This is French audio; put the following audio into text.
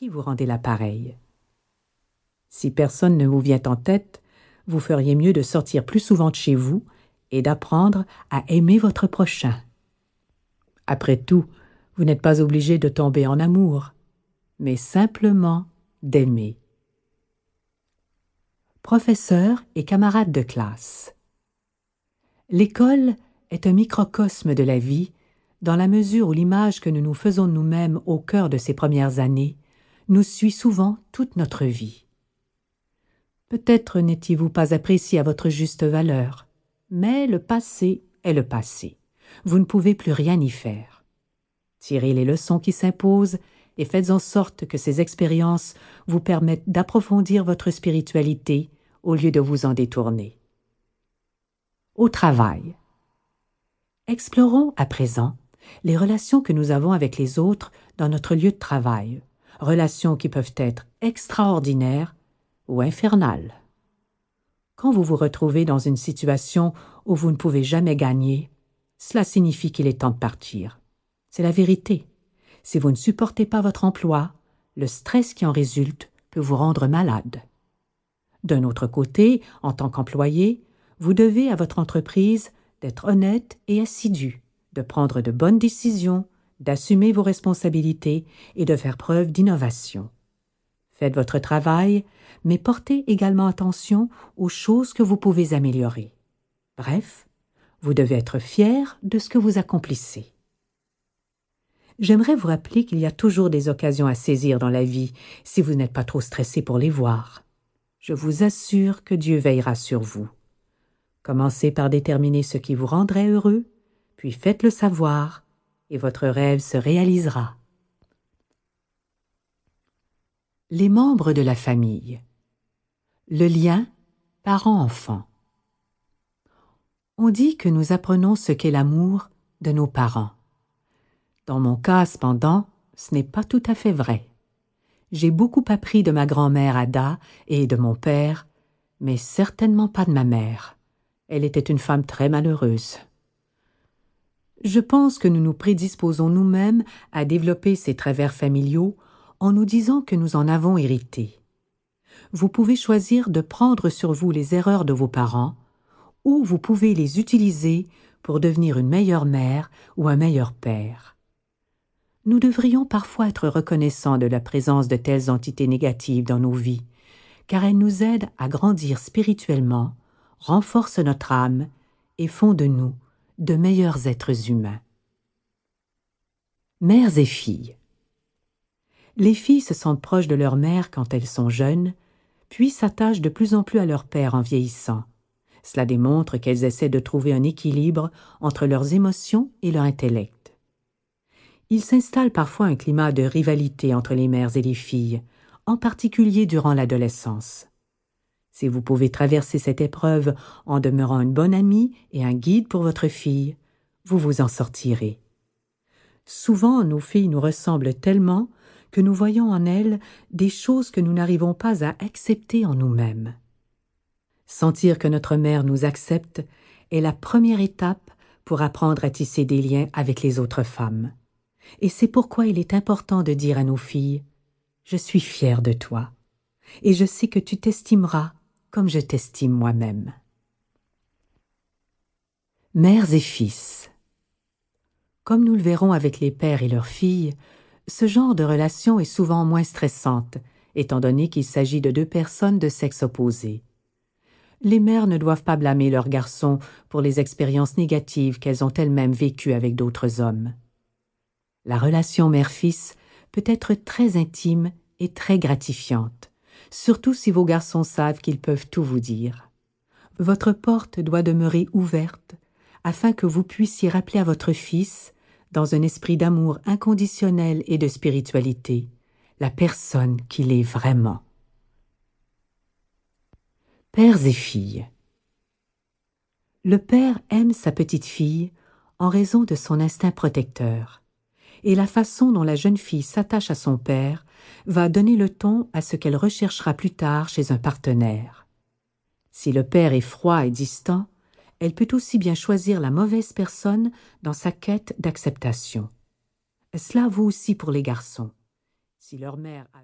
qui vous rendez la pareille Si personne ne vous vient en tête, vous feriez mieux de sortir plus souvent de chez vous et d'apprendre à aimer votre prochain. Après tout, vous n'êtes pas obligé de tomber en amour, mais simplement d'aimer. Professeur et camarades de classe. L'école est un microcosme de la vie dans la mesure où l'image que nous nous faisons nous-mêmes au cœur de ces premières années nous suit souvent toute notre vie. Peut-être n'étiez-vous pas apprécié à votre juste valeur, mais le passé est le passé. Vous ne pouvez plus rien y faire. Tirez les leçons qui s'imposent et faites en sorte que ces expériences vous permettent d'approfondir votre spiritualité au lieu de vous en détourner. Au travail. Explorons à présent les relations que nous avons avec les autres dans notre lieu de travail, relations qui peuvent être extraordinaires ou infernales. Quand vous vous retrouvez dans une situation où vous ne pouvez jamais gagner, cela signifie qu'il est temps de partir. C'est la vérité. Si vous ne supportez pas votre emploi, le stress qui en résulte peut vous rendre malade. D'un autre côté, en tant qu'employé, vous devez à votre entreprise d'être honnête et assidu, de prendre de bonnes décisions, d'assumer vos responsabilités et de faire preuve d'innovation. Faites votre travail, mais portez également attention aux choses que vous pouvez améliorer. Bref, vous devez être fier de ce que vous accomplissez. J'aimerais vous rappeler qu'il y a toujours des occasions à saisir dans la vie si vous n'êtes pas trop stressé pour les voir. Je vous assure que Dieu veillera sur vous. Commencez par déterminer ce qui vous rendrait heureux, puis faites-le savoir, et votre rêve se réalisera. Les membres de la famille. Le lien parent-enfant. On dit que nous apprenons ce qu'est l'amour de nos parents. Dans mon cas, cependant, ce n'est pas tout à fait vrai. J'ai beaucoup appris de ma grand-mère Ada et de mon père, mais certainement pas de ma mère. Elle était une femme très malheureuse. Je pense que nous nous prédisposons nous-mêmes à développer ces travers familiaux en nous disant que nous en avons hérité. Vous pouvez choisir de prendre sur vous les erreurs de vos parents, ou vous pouvez les utiliser pour devenir une meilleure mère ou un meilleur père. Nous devrions parfois être reconnaissants de la présence de telles entités négatives dans nos vies, car elles nous aident à grandir spirituellement renforcent notre âme et font de nous de meilleurs êtres humains. Mères et filles. Les filles se sentent proches de leur mère quand elles sont jeunes, puis s'attachent de plus en plus à leur père en vieillissant. Cela démontre qu'elles essaient de trouver un équilibre entre leurs émotions et leur intellect. Il s'installe parfois un climat de rivalité entre les mères et les filles, en particulier durant l'adolescence. Si vous pouvez traverser cette épreuve en demeurant une bonne amie et un guide pour votre fille, vous vous en sortirez. Souvent nos filles nous ressemblent tellement que nous voyons en elles des choses que nous n'arrivons pas à accepter en nous-mêmes. Sentir que notre mère nous accepte est la première étape pour apprendre à tisser des liens avec les autres femmes. Et c'est pourquoi il est important de dire à nos filles Je suis fière de toi, et je sais que tu t'estimeras comme je t'estime moi-même. Mères et fils. Comme nous le verrons avec les pères et leurs filles, ce genre de relation est souvent moins stressante, étant donné qu'il s'agit de deux personnes de sexe opposé. Les mères ne doivent pas blâmer leurs garçons pour les expériences négatives qu'elles ont elles-mêmes vécues avec d'autres hommes. La relation mère-fils peut être très intime et très gratifiante surtout si vos garçons savent qu'ils peuvent tout vous dire. Votre porte doit demeurer ouverte, afin que vous puissiez rappeler à votre fils, dans un esprit d'amour inconditionnel et de spiritualité, la personne qu'il est vraiment. Pères et filles. Le père aime sa petite fille en raison de son instinct protecteur, et la façon dont la jeune fille s'attache à son père va donner le ton à ce qu'elle recherchera plus tard chez un partenaire. Si le père est froid et distant, elle peut aussi bien choisir la mauvaise personne dans sa quête d'acceptation. Cela vaut aussi pour les garçons. Si leur mère a